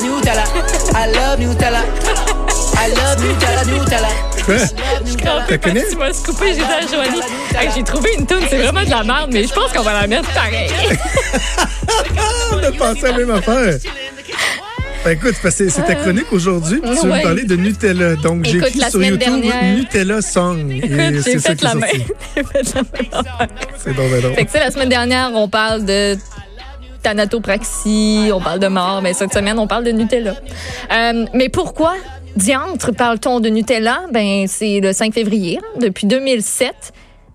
Nutella, Nutella. I love Nutella. I love Nutella, Nutella. Je Tu connais? Tu m'as scoopé, j'ai dit à Joanie. J'ai trouvé une tune, c'est vraiment de la merde, mais je pense qu'on va la mettre pareil. On a pensé à la même affaire. Ben écoute, parce que c'est ta chronique aujourd'hui, puis tu veux Ouais. me parler de Nutella. Donc j'ai écrit la sur YouTube dernière- Nutella Song. C'est fait fait la affaire. C'est donc ben drôle. Fait que, tu sais, la semaine dernière, on parle de thanatopraxie, on parle de mort, mais cette semaine, on parle de Nutella. Euh, mais pourquoi, diantre, parle-t-on de Nutella? Ben, c'est le 5 février. hein. Depuis 2007,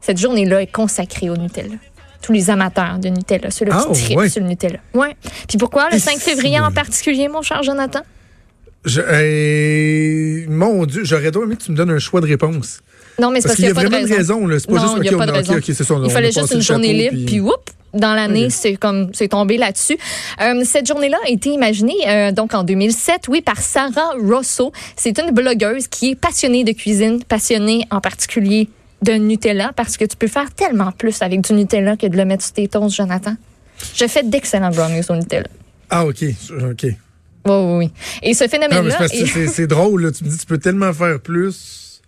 cette journée-là est consacrée au Nutella. Tous les amateurs de Nutella, ceux-là Ah, qui trippent ouais. sur le Nutella. Ouais. Puis pourquoi le Et 5 c'est- février en particulier, mon cher Jonathan? Je- euh, mon Dieu, j'aurais donc aimé que tu me donnes un choix de réponse. Non, mais c'est Parce parce qu'il y a pas de raison. C'est pas non, juste il n'y a pas de raison. OK, c'est ça, on il fallait juste une journée libre, puis- puis whoop, dans l'année, c'est comme c'est tombé là-dessus. Euh, cette journée-là a été imaginée euh, donc en 2007, oui, par Sarah Rosso. C'est une blogueuse qui est passionnée de cuisine, passionnée en particulier de Nutella, parce que tu peux faire tellement plus avec du Nutella que de le mettre sur tes toasts, Jonathan. Je fais d'excellents brownies au Nutella. Ah, OK. OK. Oui, oui, oui. Et ce phénomène-là... c'est est- drôle. Là. Tu me dis, tu peux tellement faire plus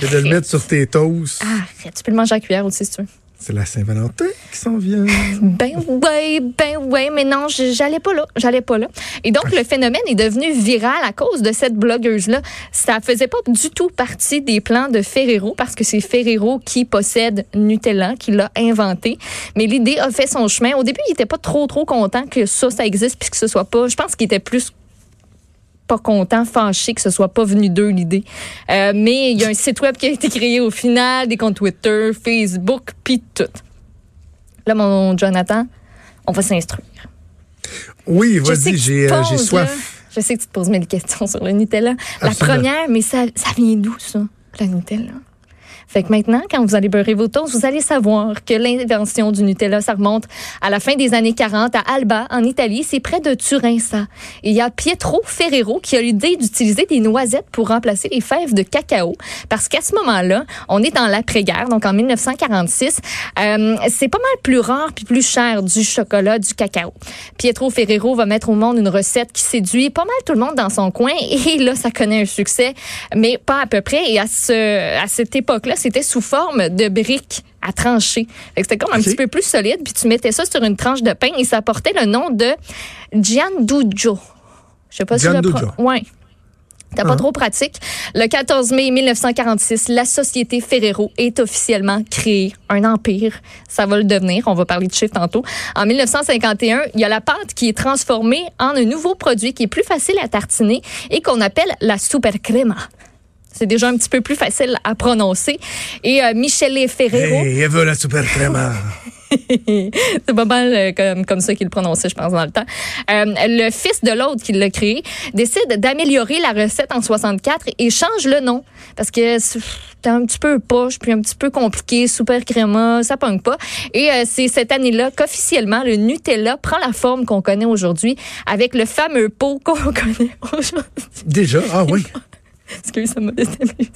que de le mettre sur tes toasts. Ah, tu peux le manger à cuillère aussi, si tu veux. C'est la Saint-Valentin qui s'en vient. Ben ouais, ben ouais, mais non, je- j'allais pas là, j'allais pas là. Et donc le phénomène est devenu viral à cause de cette blogueuse là. Ça faisait pas du tout partie des plans de Ferrero parce que c'est Ferrero qui possède Nutella, qui l'a inventé. Mais l'idée a fait son chemin. Au début, il était pas trop trop content que ça ça existe puis que ce soit pas. Je pense qu'il était plus pas content, fâché que ce soit pas venu d'eux l'idée. Euh, mais il y a un site web qui a été créé au final, des comptes Twitter, Facebook, puis tout. Là, mon Jonathan, on va s'instruire. Oui, vas-y, j'ai euh, soif. Je sais que tu te poses mille questions sur le Nutella. La première, mais ça, ça vient d'où, ça, la Nutella? Fait que maintenant, quand vous allez beurrer vos toasts, vous allez savoir que l'invention du Nutella, ça remonte à la fin des années 40 à Alba, en Italie. C'est près de Turin, ça. Et il y a Pietro Ferrero qui a l'idée d'utiliser des noisettes pour remplacer les fèves de cacao. Parce qu'à ce moment-là, on est dans l'après-guerre, donc en 1946. Euh, c'est pas mal plus rare puis plus cher du chocolat, du cacao. Pietro Ferrero va mettre au monde une recette qui séduit pas mal tout le monde dans son coin. Et là, ça connaît un succès, mais pas à peu près. Et à, ce, à cette époque-là, c'était sous forme de briques à trancher. C'était comme un petit peu plus solide. Puis tu mettais ça sur une tranche de pain et ça portait le nom de Giandujo. Je sais pas si je le Ouais. C'était pas trop pratique. Le 14 mai 1946, la société Ferrero est officiellement créée. Un empire. Ça va le devenir. On va parler de chiffres tantôt. En 1951, il y a la pâte qui est transformée en un nouveau produit qui est plus facile à tartiner et qu'on appelle la super crema. C'est déjà un petit peu plus facile à prononcer. Et euh, Michele Ferrero, Hey, la super c'est pas mal euh, comme, comme ça qu'il le prononçait, je pense, dans le temps. Euh, le fils de l'autre qui l'a créé décide d'améliorer la recette en 64 et change le nom parce que c'est un petit peu poche puis un petit peu compliqué, super créma, ça pogne pas. Et euh, c'est cette année-là qu'officiellement le Nutella prend la forme qu'on connaît aujourd'hui avec le fameux pot qu'on connaît aujourd'hui. Déjà? Ah oui. Excuse, ça m'a déstabilisé.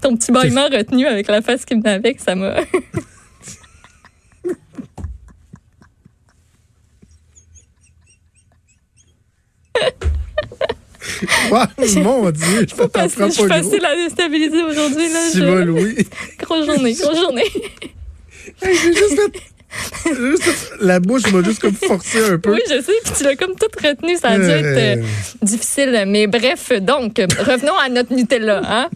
Ton petit bâillement retenu avec la face qui venait avec, ça m'a... Ah, mon Dieu, je prends Facile- je suis pas facile à déstabiliser aujourd'hui. là. Je- va, Louis. Grosse journée, grosse journée. Hey, j'ai juste fait... La bouche m'a juste comme forcé un peu. Oui, je sais, puis tu l'as comme tout retenu, ça a dû être Euh, difficile. Mais bref, donc, revenons à notre Nutella. Hein?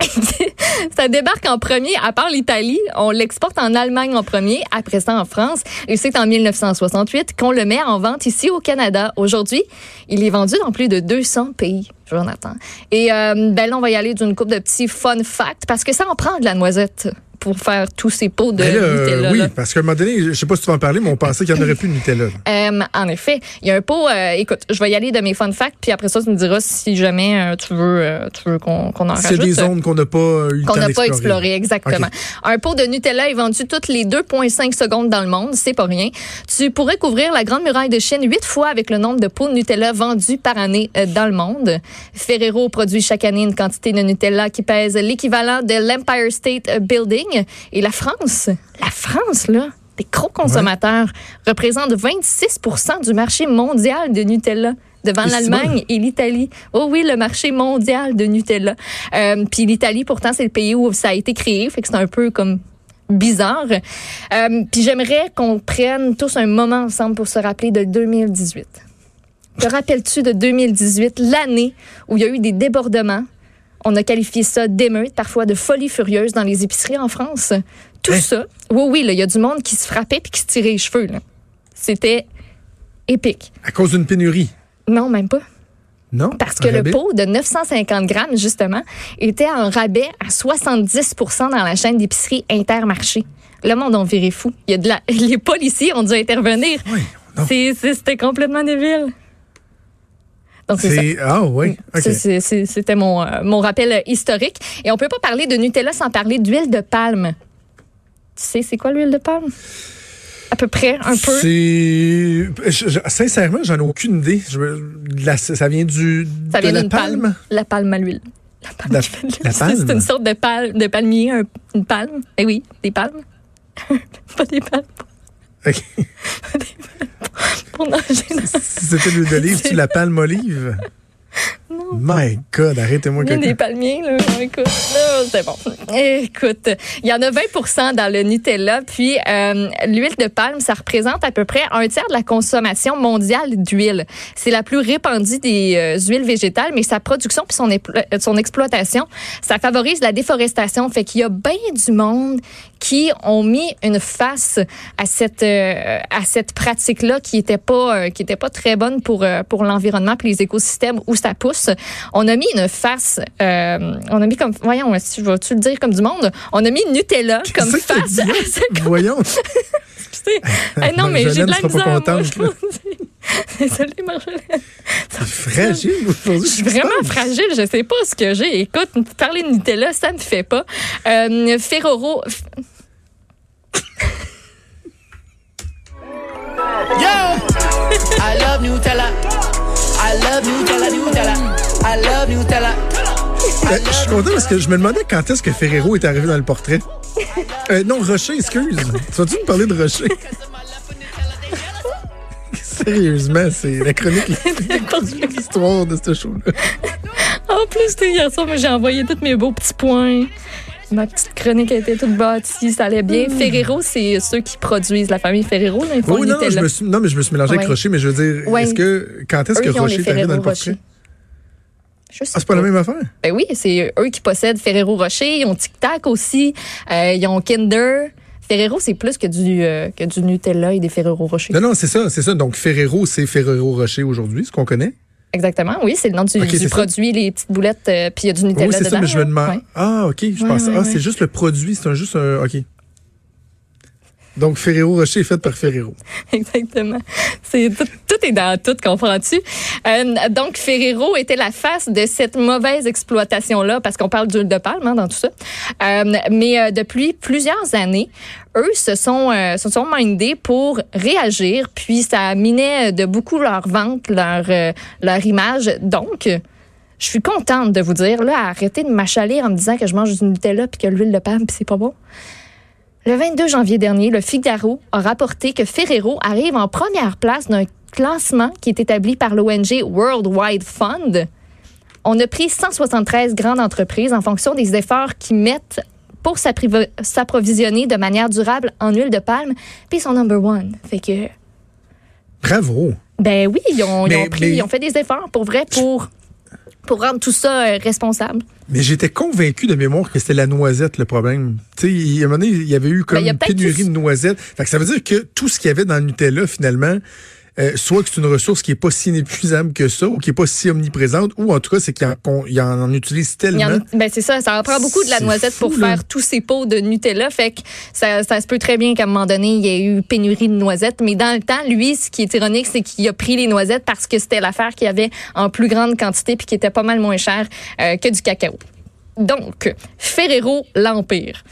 ça débarque en premier, à part l'Italie, on l'exporte en Allemagne en premier, après ça en France, et c'est en 1968 qu'on le met en vente ici au Canada. Aujourd'hui, il est vendu dans plus de 200 pays, Jonathan. Et euh, ben là, on va y aller d'une coupe de petits fun facts, parce que ça en prend de la noisette pour faire tous ces pots de là, euh, Nutella. oui, là. parce qu'à un moment donné, je sais pas si tu vas en parler, mais on pensait qu'il n'y en aurait plus de Nutella. Euh, en effet, il y a un pot. euh, écoute, je vais y aller de mes fun facts, puis après ça, tu me diras si jamais euh, tu veux, tu veux qu'on qu'on en C'est rajoute. des zones qu'on n'a pas eu qu'on n'a pas d'explorer. exploré, exactement. Un pot de Nutella est vendu toutes les 2,5 secondes dans le monde, c'est pas rien. Tu pourrais couvrir la Grande Muraille de Chine huit fois avec le nombre de pots de Nutella vendus par année dans le monde. Ferrero produit chaque année une quantité de Nutella qui pèse l'équivalent de l'Empire State Building. Et la France, la France, là, des gros consommateurs, représente 26% du marché mondial de Nutella devant l'Allemagne et l'Italie. Oh oui, le marché mondial de Nutella. Euh, Puis l'Italie, pourtant, c'est le pays où ça a été créé, fait que c'est un peu comme bizarre. Euh, Puis j'aimerais qu'on prenne tous un moment ensemble pour se rappeler de 2018. Te rappelles-tu de 2018, l'année où il y a eu des débordements? On a qualifié ça d'émeute, parfois de folie furieuse dans les épiceries en France. Tout Hein? ça, oui, oui, il y a du monde qui se frappait puis qui se tirait les cheveux. C'était épique. À cause d'une pénurie? Non, même pas. Non? Parce que le pot de 950 grammes, justement, était en rabais à 70% dans la chaîne d'épicerie Intermarché. Le monde en viré fou. Il y a de la... Les policiers ont dû intervenir. Oui, C'était complètement débile. Donc, c'est. Ah, oui. C'était mon, euh, mon rappel euh, historique. Et on peut pas parler de Nutella sans parler d'huile de palme. Tu sais, c'est quoi l'huile de palme? À peu près, un peu. C'est. je- je- sincèrement, j'en ai aucune idée. Je la- ça vient du. Ça de vient la d'une palme. La palme à l'huile. La palme La- de la C'est- palme? C'est une sorte de, palme, de palmier, un- une palme. Eh oui, des palmes. pas des palmes. OK. Pour nager dans c'était l'huile d'olive, tu la palme olive? Non. My God, arrêtez-moi Il y a des palmiers, là. Écoute, c'est bon. Écoute, il y en a 20 dans le Nutella. Puis, euh, l'huile de palme, ça représente à peu près un tiers de la consommation mondiale d'huile. C'est la plus répandue des euh, huiles végétales, mais sa production puis son, euh, son exploitation, ça favorise la déforestation. Fait qu'il y a bien du monde qui ont mis une face à cette euh, à cette pratique-là qui était pas qui était pas très bonne pour pour l'environnement puis les écosystèmes où ça pousse. On a mis une face, euh, on a mis comme voyons, si je vais-tu le dire comme du monde, on a mis Nutella comme face. à Voyons. Eh non, mais j'ai de la pas misère. Désolée, Marjolaine. C'est fragile aujourd'hui. Je suis vraiment fragile, je sais pas ce que j'ai. Écoute, parler de Nutella, ça me fait pas. Euh, Ferrero, Yo! I love Nutella. I love Nutella, Nutella. I love Nutella. Euh, je suis content parce que je me demandais quand est-ce que Ferrero est arrivé dans le portrait. Euh, non, Rocher, excuse. Tu vas-tu me parler de Rocher? Sérieusement, c'est la chronique l'histoire de ce show-là. En plus, tu sais, hier soir, j'ai envoyé tous mes beaux petits points. Ma petite chronique a été toute bâtie, ça allait bien. Ferrero, c'est ceux qui produisent la famille Ferrero. Là, Hmm. Le non, je Nutella. me suis, non, mais je me suis mélangé avec Ouais. Rocher, mais je veux dire, Ouais. est-ce que, quand est-ce que Rocher arrivé dans le Ferrero portrait? Ah, c'est pas la même affaire? Ben oui, c'est eux qui possèdent Ferrero Rocher. Ils ont Tic Tac aussi. Euh, ils ont Kinder. Ferrero, c'est plus que du, euh, que du Nutella et des Ferrero Rocher. Non, non, c'est ça, c'est ça. Donc, Ferrero, c'est Ferrero Rocher aujourd'hui, ce qu'on connaît. Exactement, oui, c'est le nom du, ça. produit, les petites boulettes, euh, puis il y a du Nutella oui, c'est dedans. ça, mais je me demande. Ouais. Ah, OK, je Ouais, pense. ouais, ah, c'est juste le produit, c'est un, juste un. OK. Donc, Ferrero Rocher est fait par Ferrero. Exactement. C'est tout, est dans tout, comprends-tu? Euh, donc, Ferrero était la face de cette mauvaise exploitation-là, parce qu'on parle d'huile de palme hein, dans tout ça. Euh, mais euh, depuis plusieurs années, eux se sont, se sont mindés pour réagir, puis ça minait de beaucoup leur vente, leur, leur image. Donc, je suis contente de vous dire, là, arrêtez de m'achaler en me disant que je mange du Nutella puis que l'huile de palme, puis c'est pas bon. Le 22 janvier dernier, le Figaro a rapporté que Ferrero arrive en première place d'un classement qui est établi par l'ONG World Wide Fund. On a pris 173 grandes entreprises en fonction des efforts qu'ils mettent pour s'approvisionner de manière durable en huile de palme, puis ils sont number one. Fait que, Bravo. ben oui, ils ont, ils Mais- ont pris, mais- ils ont fait des efforts pour vrai pour, pour rendre tout ça euh, responsable. Mais j'étais convaincu de mémoire que c'était la noisette le problème. Tu sais, à un moment donné, il y avait eu comme Ben, y a une pénurie tout- de noisettes. Fait que ça veut dire que tout ce qu'il y avait dans le Nutella, finalement, euh, soit que c'est une ressource qui est pas si inépuisable que ça, ou qui est pas si omniprésente, ou en tout cas, c'est qu'il en, en, en utilise tellement. en- ben c'est ça, ça en prend beaucoup de la noisette fou, pour là. faire tous ces pots de Nutella. Fait que ça, ça se peut très bien qu'à un moment donné, il y ait eu pénurie de noisettes. Mais dans le temps, lui, ce qui est ironique, c'est qu'il a pris les noisettes parce que c'était l'affaire qu'il y avait en plus grande quantité puis qui était pas mal moins cher euh, que du cacao. Donc, Ferrero, l'Empire.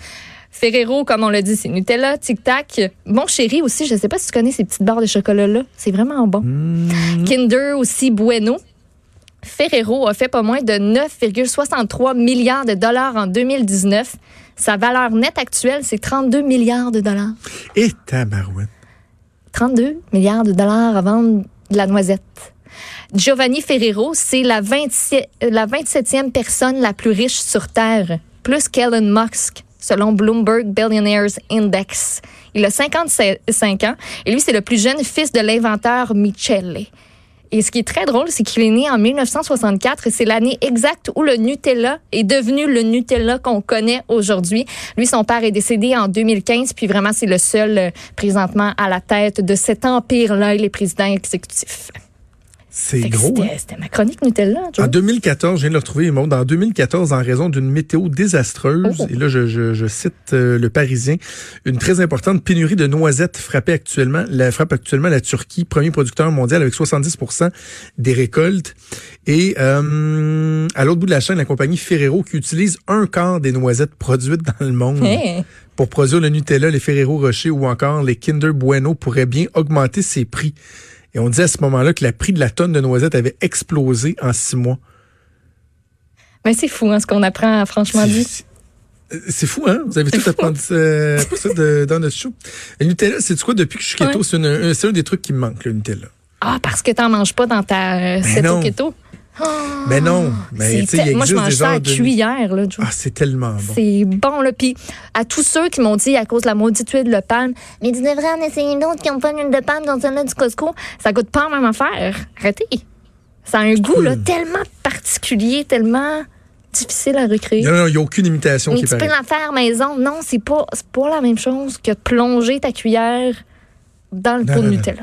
Ferrero, comme on l'a dit, c'est Nutella, Tic Tac. Bon chéri aussi, je sais pas si tu connais ces petites barres de chocolat-là. C'est vraiment bon. Kinder aussi, Bueno. Ferrero a fait pas moins de 9,63 milliards de dollars en 2019. Sa valeur nette actuelle, c'est 32 milliards de dollars. Et tabarouette. 32 milliards de dollars à vendre de la noisette. Giovanni Ferrero, c'est la, 27 la 27e personne la plus riche sur Terre, plus qu'Elon Musk, selon Bloomberg Billionaires Index. Il a 55 ans et lui, c'est le plus jeune fils de l'inventeur Michele. Et ce qui est très drôle, c'est qu'il est né en 1964 et c'est l'année exacte où le Nutella est devenu le Nutella qu'on connaît aujourd'hui. Lui, son père est décédé en 2015, puis vraiment, c'est le seul euh, présentement à la tête de cet empire-là, il est président exécutif. C'est gros. C'était hein? c'était ma chronique Nutella, Joe. En 2014, je viens de le retrouver, Maud, en 2014, en raison d'une météo désastreuse, Oh. et là je, je- je cite euh, le Parisien, une très importante pénurie de noisettes frappait actuellement, la, frappe actuellement la Turquie, premier producteur mondial avec 70% des récoltes. Et euh, à l'autre bout de la chaîne, la compagnie Ferrero qui utilise un quart des noisettes produites dans le monde Hey. pour produire le Nutella, les Ferrero Rocher ou encore les Kinder Bueno pourraient bien augmenter ses prix. Et on disait à ce moment-là que le prix de la tonne de noisettes avait explosé en six mois. Mais c'est fou, hein, ce qu'on apprend, franchement dit. C'est- C'est fou, hein? Vous avez tout appris ça, appris ça de- dans notre show. Le Nutella, c'est quoi? Depuis que je suis keto, Ouais. c'est un, des trucs qui me manque, le Nutella. Ah, parce que t'en manges pas dans ta euh, Ben ceto non. keto. Mais non, mais tu sais, Moi, je existe mange des ça à cuillère, là, Joe. Ah, c'est tellement bon. C'est bon, là. Puis à tous ceux qui m'ont dit à cause de la maudite huile de palme, mais tu devrais en essayer d'autres qui n'ont pas d'huile de palme dans celle-là du Costco. Ça goûte pas la même affaire. Arrêtez. Ça a un goût, là, tellement particulier, tellement difficile à recréer. Non, non, il n'y a aucune imitation Mais qui tu peux la faire maison. Non, c'est pas, pas la même chose que de plonger ta cuillère dans le pot de. Nutella.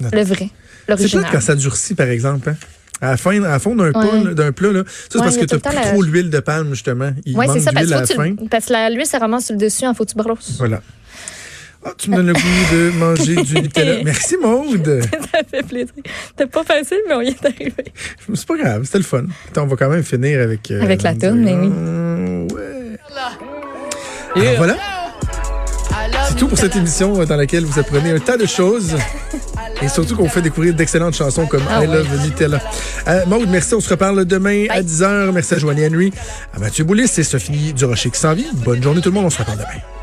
Non. Le vrai. C'est peut-être quand ça durcit, par exemple. Hein? À la fin, à fin d'un Ouais. plat, d'un plat, là. Ça, c'est Ouais, parce que tu as la- trop l'huile de palme, justement. Il Oui, manque c'est ça, parce d'huile à la que fin. tu- parce que l'huile se ramasse sur le dessus en faut-tu barlos. Voilà. Ah, tu me donnes le goût de manger du Nutella. Merci, Maude. ça fait plaisir. C'était pas facile, mais on y est arrivé. C'est pas grave, c'était le fun. Attends, on va quand même finir avec... euh, Avec la toune, mais oui. Ouais. Alors voilà, c'est tout pour cette émission euh, dans laquelle vous apprenez un tas de choses. Et surtout qu'on fait découvrir d'excellentes chansons comme Ah I Love Nutella. Euh, Maude, merci. On se reparle demain à Bye. 10h. Merci à Joanie Henry, à Mathieu Boulis et Sophie Durocher qui s'en vient. Bonne journée tout le monde. On se reparle demain.